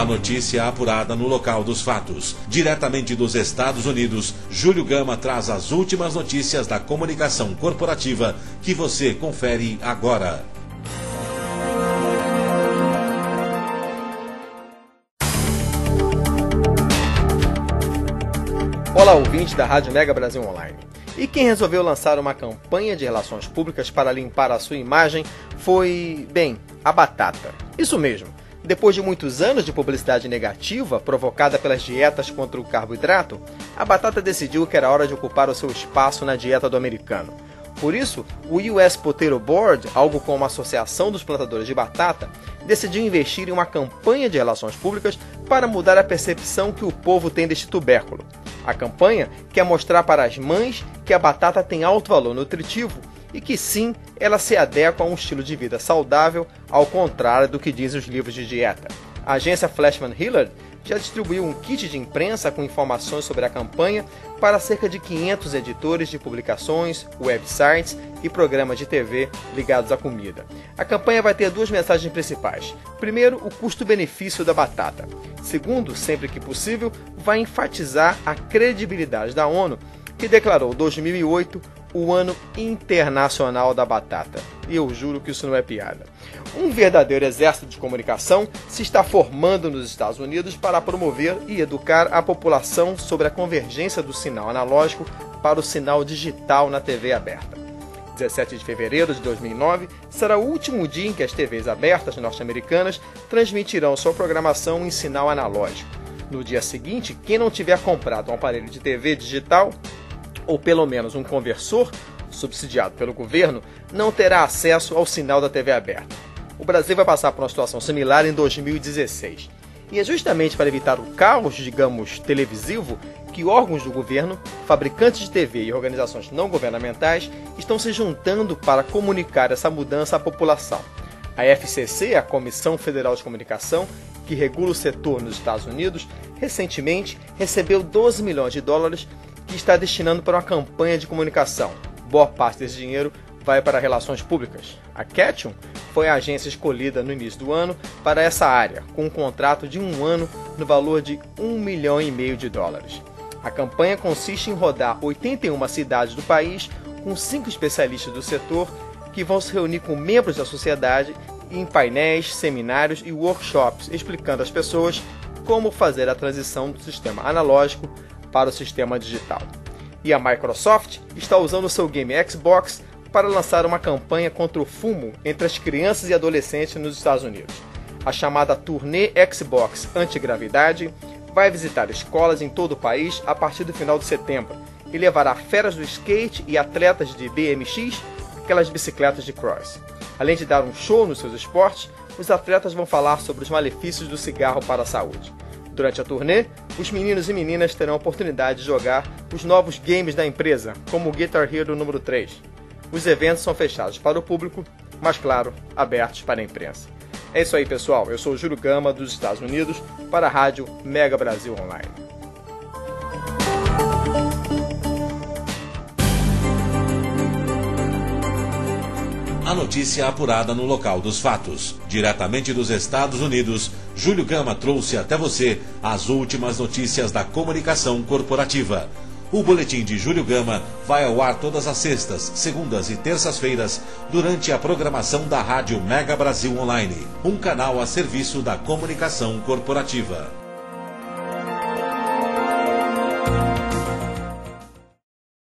A notícia apurada no local dos fatos. Diretamente dos Estados Unidos, Júlio Gama traz as últimas notícias da comunicação corporativa que você confere agora. Olá, ouvinte da Rádio Mega Brasil Online. E quem resolveu lançar uma campanha de relações públicas para limpar a sua imagem foi, bem, a Batata. Isso mesmo. Depois de muitos anos de publicidade negativa provocada pelas dietas contra o carboidrato, a batata decidiu que era hora de ocupar o seu espaço na dieta do americano. Por isso, o US Potato Board, algo como a Associação dos Plantadores de Batata, decidiu investir em uma campanha de relações públicas para mudar a percepção que o povo tem deste tubérculo. A campanha quer mostrar para as mães que a batata tem alto valor nutritivo e que sim, ela se adequa a um estilo de vida saudável, ao contrário do que dizem os livros de dieta. A agência Flashman Hillard já distribuiu um kit de imprensa com informações sobre a campanha para cerca de 500 editores de publicações, websites e programas de TV ligados à comida. A campanha vai ter duas mensagens principais. Primeiro, o custo-benefício da batata. Segundo, sempre que possível, vai enfatizar a credibilidade da ONU, que declarou 2008 o Ano Internacional da Batata. E eu juro que isso não é piada. Um verdadeiro exército de comunicação se está formando nos Estados Unidos para promover e educar a população sobre a convergência do sinal analógico para o sinal digital na TV aberta. 17 de fevereiro de 2009 será o último dia em que as TVs abertas norte-americanas transmitirão sua programação em sinal analógico. No dia seguinte, quem não tiver comprado um aparelho de TV digital ou pelo menos um conversor, subsidiado pelo governo, não terá acesso ao sinal da TV aberta. O Brasil vai passar por uma situação similar em 2016. E é justamente para evitar o caos, digamos, televisivo, que órgãos do governo, fabricantes de TV e organizações não governamentais estão se juntando para comunicar essa mudança à população. A FCC, a Comissão Federal de Comunicação, que regula o setor nos Estados Unidos, recentemente recebeu 12 milhões de dólares que está destinando para uma campanha de comunicação. Boa parte desse dinheiro vai para relações públicas. A Ketchum foi a agência escolhida no início do ano para essa área, com um contrato de um ano no valor de um milhão e meio de dólares. A campanha consiste em rodar 81 cidades do país com cinco especialistas do setor que vão se reunir com membros da sociedade em painéis, seminários e workshops explicando às pessoas como fazer a transição do sistema analógico para o sistema digital. E a Microsoft está usando seu game Xbox para lançar uma campanha contra o fumo entre as crianças e adolescentes nos Estados Unidos. A chamada Turnê Xbox Antigravidade vai visitar escolas em todo o país a partir do final de setembro e levará feras do skate e atletas de BMX, aquelas bicicletas de cross. Além de dar um show nos seus esportes, os atletas vão falar sobre os malefícios do cigarro para a saúde. Durante a turnê, os meninos e meninas terão a oportunidade de jogar os novos games da empresa, como o Guitar Hero número 3. Os eventos são fechados para o público, mas claro, abertos para a imprensa. É isso aí, pessoal. Eu sou o Júlio Gama, dos Estados Unidos, para a rádio Mega Brasil Online. A notícia apurada no local dos fatos. Diretamente dos Estados Unidos, Júlio Gama trouxe até você as últimas notícias da comunicação corporativa. O boletim de Júlio Gama vai ao ar todas as sextas, segundas e terças-feiras durante a programação da Rádio Mega Brasil Online, um canal a serviço da comunicação corporativa.